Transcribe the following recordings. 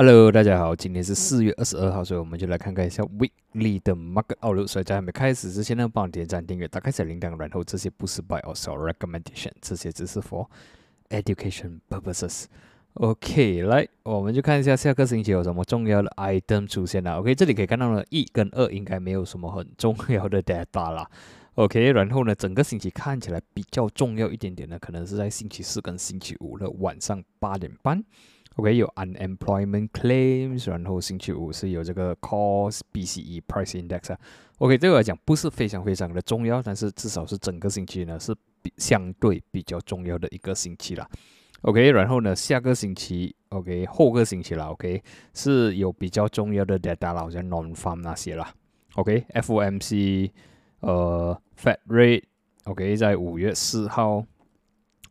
Hello，大家好，今天是四月二十二号，所以我们就来看看一下 Weekly 的 Market Outlook。所以在还没开始之前呢，帮我点赞、订阅、打开小铃铛，然后这些不是 Buy or Sell Recommendation，这些只是 For Education Purposes。OK，来，我们就看一下下个星期有什么重要的 item 出现了。OK，这里可以看到呢，一跟二应该没有什么很重要的 data 啦。OK，然后呢，整个星期看起来比较重要一点点呢，可能是在星期四跟星期五的晚上八点半。OK，有 unemployment claims，然后星期五是有这个 cost BCE price index 啊。OK，对我来讲不是非常非常的重要，但是至少是整个星期呢是比相对比较重要的一个星期啦。OK，然后呢下个星期 OK 后个星期啦 OK 是有比较重要的 data 啦，好像 non farm 那些啦。OK，FOMC 呃 Fed rate OK 在五月四号。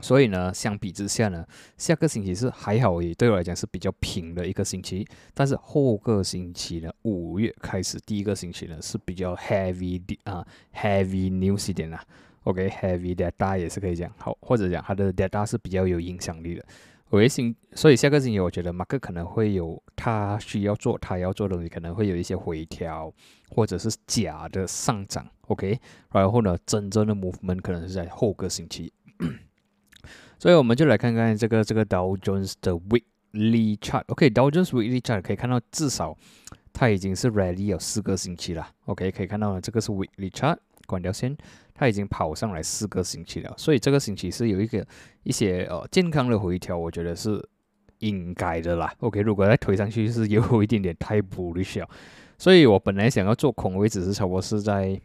所以呢，相比之下呢，下个星期是还好，也对我来讲是比较平的一个星期。但是后个星期呢，五月开始第一个星期呢是比较 heavy 的啊，heavy news 一点啦。OK，heavy data 也是可以讲好，或者讲它的 data 是比较有影响力的。我也星，所以下个星期我觉得马克可能会有他需要做他要做的东西，可能会有一些回调，或者是假的上涨。OK，然后呢，真正的 movement 可能是在后个星期。所以我们就来看看这个这个 Dow Jones 的 Weekly Chart。OK，Dow Jones Weekly Chart 可以看到至少它已经是 Rally 有四个星期了。OK，可以看到这个是 Weekly Chart，关掉线，它已经跑上来四个星期了。所以这个星期是有一个一些呃健康的回调，我觉得是应该的啦。OK，如果再推上去是有一点点太 bullish 了。所以我本来想要做空位，只是差不多是在。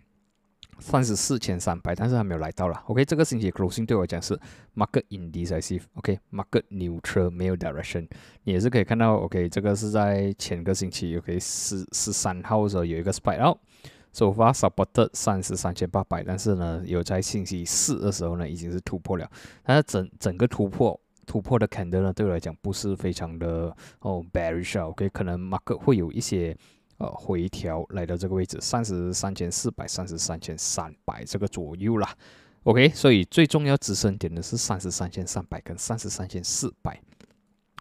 三十四千三百，但是还没有来到了。OK，这个星期 closing 对我讲是 market indecisive。OK，market neutral，没有 direction。你也是可以看到，OK，这个是在前个星期，OK，十十三号的时候有一个 spike out，so far supported 三十三千八百，但是呢，有在星期四的时候呢，已经是突破了。但是整整个突破突破的 candle 呢，对我来讲不是非常的哦 bearish。OK，可能 market 会有一些。呃，回调来到这个位置，三十三千四百、三十三千三百这个左右啦。OK，所以最重要支撑点的是三十三千三百跟三十三千四百。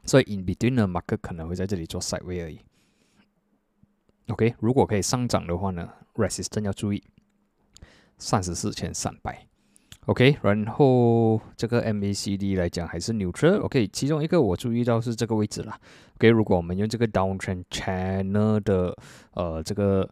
所以 in between 呢，market 可能会在这里做 side way 而已。OK，如果可以上涨的话呢，resistance 要注意三十四千三百。OK，然后这个 MACD 来讲还是 neutral。OK，其中一个我注意到是这个位置啦。OK，如果我们用这个 downtrend channel 的呃这个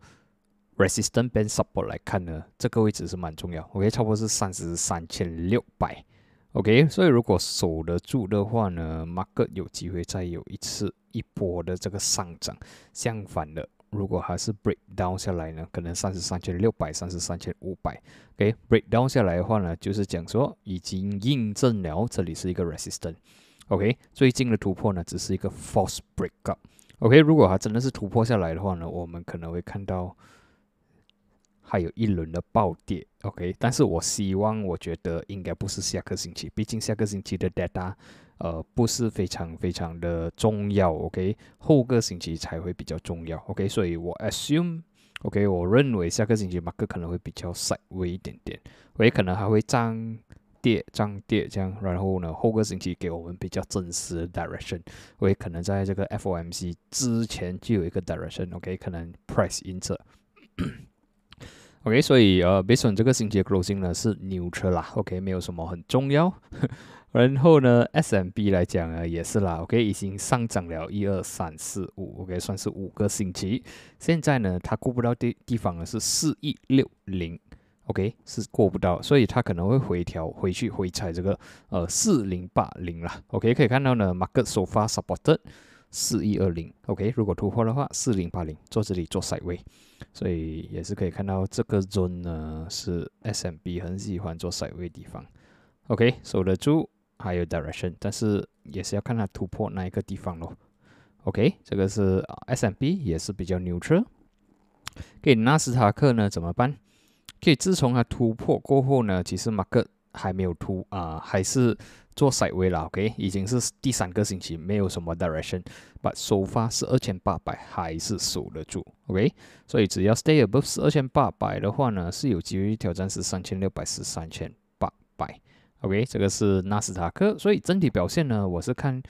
resistance band support 来看呢，这个位置是蛮重要。OK，差不多是三十三千六百。OK，所以如果守得住的话呢，market 有机会再有一次一波的这个上涨。相反的。如果还是 break down 下来呢，可能三十三千六百、三十三千五百，OK，break down 下来的话呢，就是讲说已经印证了这里是一个 resistance，OK，最近的突破呢只是一个 false break up，OK，如果它真的是突破下来的话呢，我们可能会看到还有一轮的暴跌，OK，但是我希望我觉得应该不是下个星期，毕竟下个星期的 data。呃，不是非常非常的重要，OK，后个星期才会比较重要，OK，所以我 assume，OK，我认为下个星期马克可能会比较 side 微一点点，我也可能还会涨跌涨跌这样，然后呢，后个星期给我们比较真实的 direction，我也可能在这个 FOMC 之前就有一个 direction，OK，可能 price 因着，OK，所以呃，based on 这个星期的 closing 呢是 neutral 啦，OK，没有什么很重要。然后呢，S M B 来讲呢，也是啦，OK，已经上涨了一二三四五，OK，算是五个星期。现在呢，它过不到地地方呢是四一六零，OK，是过不到，所以它可能会回调回去回踩这个呃四零八零啦，OK，可以看到呢，Market so far supported 四一二零，OK，如果突破的话，四零八零做这里做窄位所以也是可以看到这个 zone 呢是 S M B 很喜欢做窄位地方，OK，守得住。还有 direction，但是也是要看它突破哪一个地方咯。OK，这个是 S M B 也是比较 neutral。给纳斯达克呢怎么办？可以自从它突破过后呢，其实马克还没有突啊，还是做 side way 了。OK，已经是第三个星期没有什么 direction，but so far 是二千八百还是守得住。OK，所以只要 stay above 是二千八百的话呢，是有机会挑战是三千六百是三千八百。OK，这个是纳斯达克，所以整体表现呢，我是看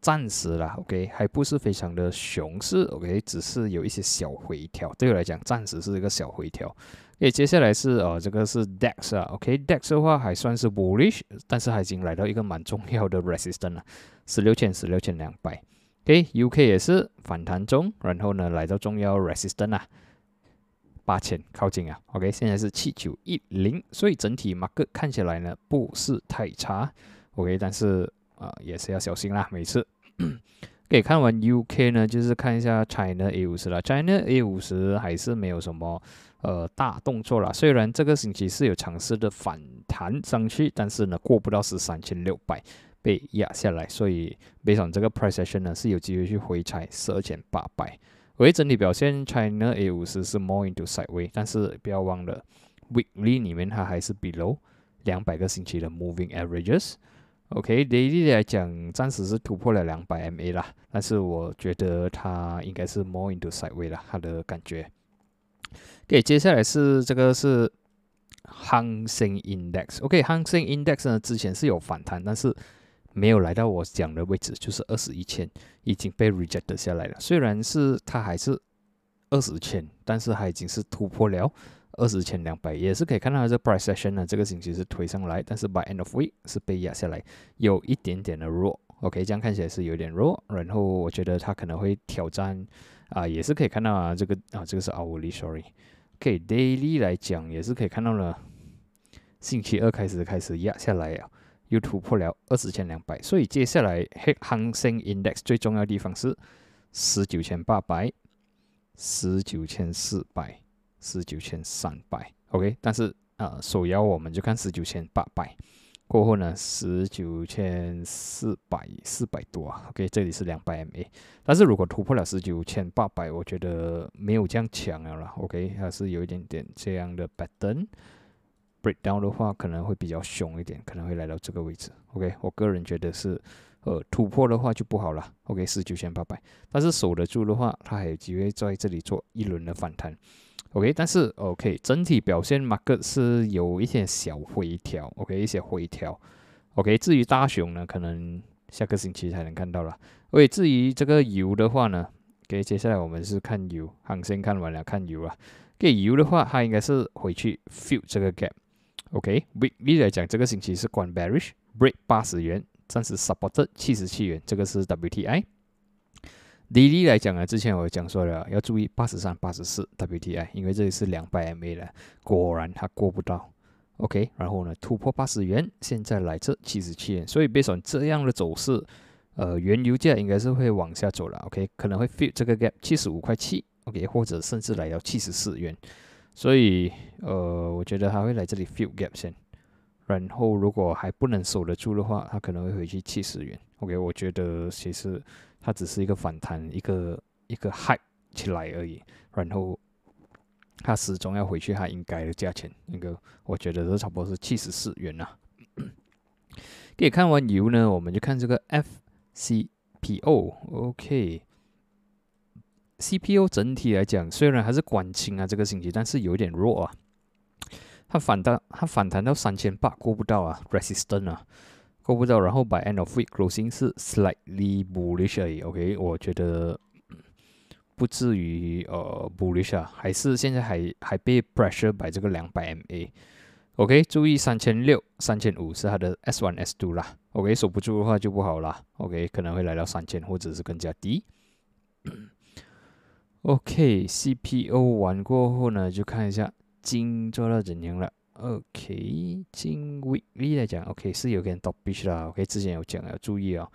暂时啦，OK，还不是非常的熊市，OK，只是有一些小回调。对我来讲，暂时是一个小回调。诶，接下来是呃，这个是 DEX 啊，OK，DEX 的话还算是 bullish，但是它已经来到一个蛮重要的 resistance 了，十六千十六千两百。OK，UK 也是反弹中，然后呢来到重要 resistance 啊，八千靠近啊。OK，现在是七九一零，所以整体 market 看起来呢不是太差。OK，但是啊也是要小心啦，每次。OK，看完 UK 呢，就是看一下 China A 五十了，China A 五十还是没有什么。呃，大动作了。虽然这个星期是有尝试的反弹上去，但是呢，过不到十三千六百被压下来，所以 based on 这个 price action 呢，是有机会去回踩十二千八百。为整体表现，China A 五十是 more into sideway，但是不要忘了，weekly 里面它还是 below 两百个星期的 moving averages。OK，daily 来讲，暂时是突破了两百 MA 啦，但是我觉得它应该是 more into sideway 啦，它的感觉。OK，接下来是这个是 Hang Seng Index。OK，Hang Seng Index 呢之前是有反弹，但是没有来到我讲的位置，就是二十一千，已经被 reject 下来了。虽然是它还是二十千，但是它已经是突破了二十千两百，也是可以看到这 price session 呢这个星期是推上来，但是 by end of week 是被压下来，有一点点的弱。OK，这样看起来是有点弱，然后我觉得它可能会挑战啊，也是可以看到啊，这个啊这个是 hourly，sorry。给 daily 来讲也是可以看到了，星期二开始开始压下来啊，又突破了二十千两百，所以接下来黑恒生 index 最重要的地方是十九千八百、十九千四百、十九千三百，OK，但是啊首要我们就看十九千八百。过后呢，十九千四百四百多啊，OK，这里是两百 MA，但是如果突破了十九千八百，我觉得没有这样强了啦，OK，还是有一点点这样的 pattern breakdown 的话，可能会比较凶一点，可能会来到这个位置，OK，我个人觉得是，呃，突破的话就不好了，OK，十九千八百，但是守得住的话，它还有机会在这里做一轮的反弹。OK，但是 OK，整体表现 market 是有一些小回调，OK，一些回调，OK。至于大熊呢，可能下个星期才能看到了。OK，至于这个油的话呢，OK，接下来我们是看油，航先看完了，看油啊。给油的话，它应该是回去 fill 这个 gap。OK，weekly 来讲，这个星期是关 bearish，break 八十元，暂时 support 七十七元，这个是 WTI。Daily 来讲啊，之前我讲说了，要注意八十三、八十四 WTI，因为这里是两百 MA 的，果然它过不到。OK，然后呢突破八十元，现在来这七十七元，所以变成这样的走势，呃，原油价应该是会往下走了。OK，可能会 fit 这个 gap 七十五块七，OK，或者甚至来到七十四元，所以呃，我觉得它会来这里 fit gap 先，然后如果还不能守得住的话，它可能会回去七十元。OK，我觉得其实。它只是一个反弹，一个一个 high 起来而已，然后它始终要回去它应该的价钱，那个我觉得都差不多是七十四元呐。可以看完油呢，我们就看这个 FCPO，OK，CPO 整体来讲虽然还是管清啊这个星期，但是有点弱啊，它反弹它反弹到三千八过不到啊，resistant 啊。够不到，然后 by end of week closing 是 slightly bullish 而已，OK，我觉得不至于呃 bullish 啊，还是现在还还被 pressure by 这个两百 MA，OK，注意三千六、三千五是它的 S one S two 啦，OK，守不住的话就不好啦，OK，可能会来到三千或者是更加低，OK，CPO 完过后呢，就看一下金做到怎样了。OK，金 weekly 来讲，OK 是有点 top ish 啦。OK，之前有讲要注意啊，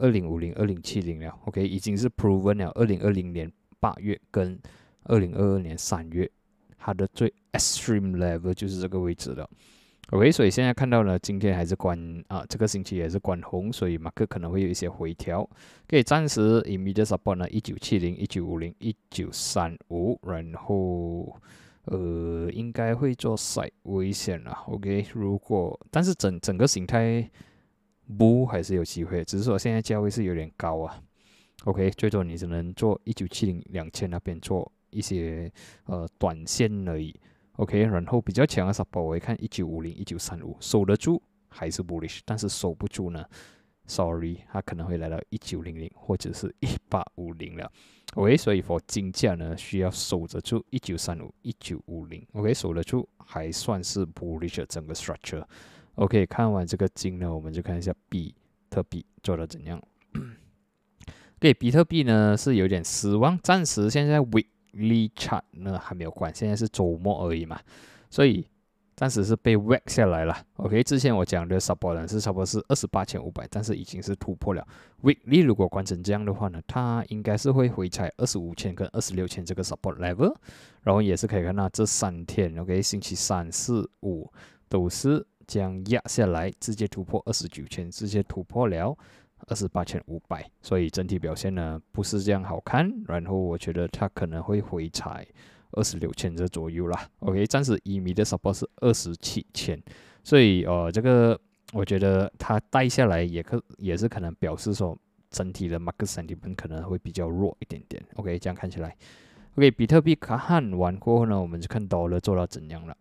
二零五零、二零七零了。OK，已经是 proven 了。二零二零年八月跟二零二二年三月，它的最 extreme level 就是这个位置了。OK，所以现在看到呢，今天还是关啊，这个星期也是关红，所以马克可能会有一些回调。可以暂时 immediate support 呢，一九七零、一九五零、一九三五，然后。呃，应该会做赛危险了，OK。如果但是整整个形态不还是有机会，只是说现在价位是有点高啊，OK。最多你只能做一九七零两千那边做一些呃短线而已，OK。然后比较强的 support 我会看一九五零一九三五守得住还是 bullish，但是守不住呢，sorry，它可能会来到一九零零或者是一八五零了。OK，所以说金价呢，需要守得住一九三五、一九五零。OK，守得住还算是 bullish 整个 structure。OK，看完这个金呢，我们就看一下比特币做的怎样。对，比特币呢是有点失望，暂时现在 weekly chart 呢还没有关，现在是周末而已嘛，所以。暂时是被 w a c k 下来了，OK。之前我讲的 support 呢是差不多是二十八千五百，但是已经是突破了。weekly 如果关成这样的话呢，它应该是会回踩二十五千跟二十六千这个 support level，然后也是可以看到这三天，OK，星期三四五都是将压下来，直接突破二十九千，直接突破了二十八千五百，所以整体表现呢不是这样好看。然后我觉得它可能会回踩。二十六千这左右啦，OK，暂时一米的 support 是二十七千，所以呃，这个我觉得它带下来也可也是可能表示说整体的 market sentiment 可能会比较弱一点点，OK，这样看起来，OK，比特币看完过后呢，我们就看到了做到怎样了。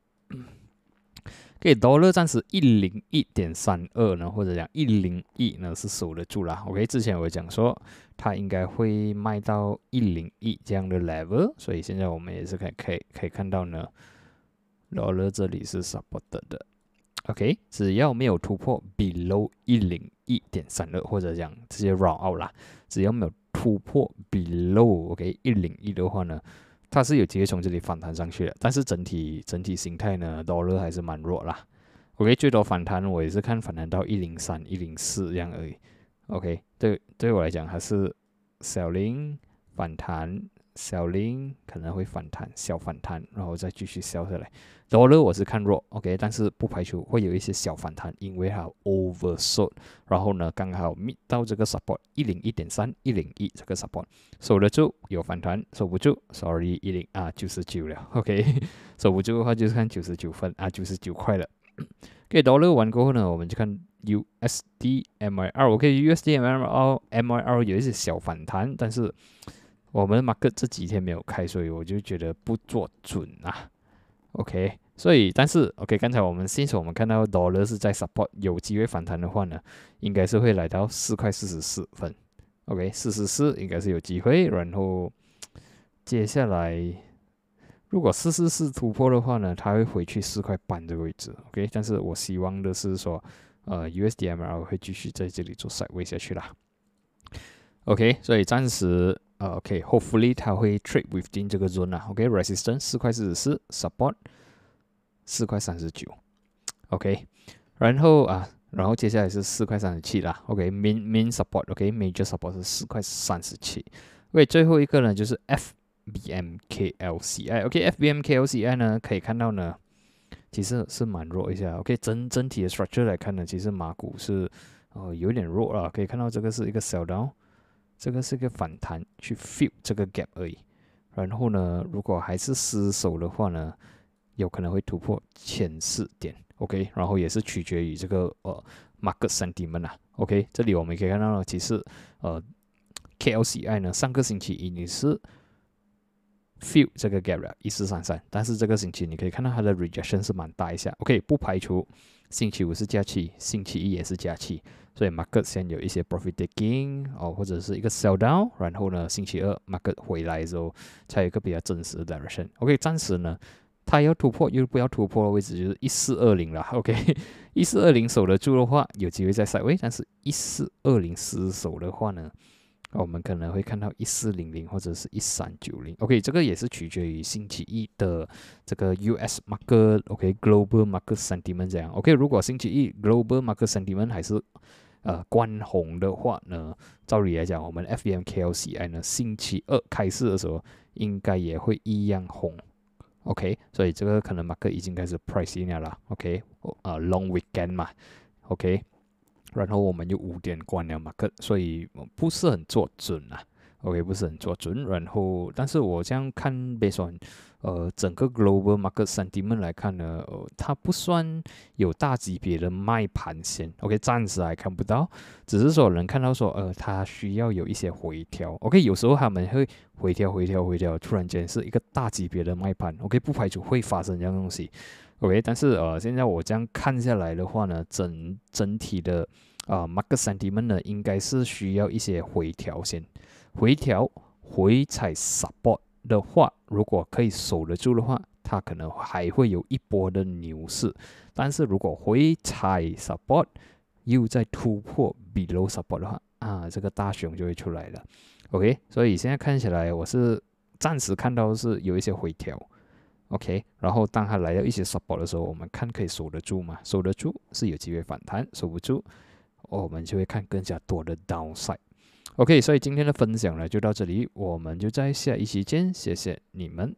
可以多了暂时一零一点三二呢，或者讲一零一呢是守得住啦。OK，之前我讲说它应该会卖到一零一这样的 level，所以现在我们也是可以可以可以看到呢，多了这里是 support 的。OK，只要没有突破 below 一零一点三二，或者讲直接 round out 啦，只要没有突破 below OK 一零一的话呢。它是有机会从这里反弹上去的，但是整体整体形态呢多头还是蛮弱啦。OK，最多反弹我也是看反弹到一零三、一零四这样而已。OK，对对我来讲还是小零反弹。小零可能会反弹，小反弹，然后再继续消下来。多了我是看弱，OK，但是不排除会有一些小反弹，因为它 oversold，然后呢刚好 meet 到这个 support 一零一点三、一零一这个 support，守得住有反弹，守不住，sorry 一零啊九十九了，OK，守不住的话就是看九十九分啊九十九块了。给多了完过后呢，我们就看 USD MIR，OK，USD MIR MIR 有一些小反弹，但是。我们马克这几天没有开，所以我就觉得不做准啊。OK，所以但是 OK，刚才我们新手我们看到 dollar 是在 support 有机会反弹的话呢，应该是会来到四块四十四分。OK，四十四应该是有机会。然后接下来如果四四四突破的话呢，它会回去四块半的位置。OK，但是我希望的是说，呃，USDMR 会继续在这里做 side 位下去啦。OK，所以暂时。呃，OK，Hopefully 它会 trade within 这个 zone 啊，OK，Resistance 四块四十四，Support 四块三十九，OK，然后啊，然后接下来是四块三十七啦，OK，Main Main Support，OK，Major Support 是四块三十七，OK，最后一个呢就是 FBMKLCI，OK，FBMKLCI 呢可以看到呢，其实是蛮弱一下，OK，整整体的 structure 来看呢，其实马股是呃有点弱了，可以看到这个是一个小 down。这个是个反弹，去 fill 这个 gap 而已。然后呢，如果还是失守的话呢，有可能会突破前四点。OK，然后也是取决于这个呃 market sentiment 啊。OK，这里我们可以看到呢，其实呃 KLCI 呢，上个星期一你是 fill 这个 gap 了，一四三三，但是这个星期你可以看到它的 rejection 是蛮大一下。OK，不排除星期五是假期，星期一也是假期。所以 market 先有一些 profit taking 哦，或者是一个 sell down，然后呢，星期二 market 回来之后，才有一个比较真实的 direction。OK，暂时呢，它要突破又不要突破的位置就是一四二零了。OK，一四二零守得住的话，有机会再 side way，但是一四二零失守的话呢，我们可能会看到一四零零或者是一三九零。OK，这个也是取决于星期一的这个 US market OK，global market sentiment 这样。OK，如果星期一 global market sentiment 还是呃，关红的话呢，照理来讲，我们 F M K L C I 呢，星期二开市的时候，应该也会一样红，OK，所以这个可能马克已经开始 pricing 了啦，OK，呃，long weekend 嘛，OK，然后我们就五点关了马克，所以不是很做准啊。OK，不是很做准，然后，但是我这样看，based on，呃，整个 global market sentiment 来看呢，呃，它不算有大级别的卖盘线，OK，暂时还看不到，只是说能看到说，呃，它需要有一些回调，OK，有时候他们会回调、回调、回调，突然间是一个大级别的卖盘，OK，不排除会发生这样东西。，OK，但是呃，现在我这样看下来的话呢，整整体的。啊，market sentiment 呢，应该是需要一些回调先，回调回踩 support 的话，如果可以守得住的话，它可能还会有一波的牛市。但是如果回踩 support 又在突破 below support 的话，啊，这个大熊就会出来了。OK，所以现在看起来我是暂时看到是有一些回调。OK，然后当它来到一些 support 的时候，我们看可以守得住吗？守得住是有机会反弹，守不住。我们就会看更加多的 downside。OK，所以今天的分享呢就到这里，我们就在下一期见，谢谢你们。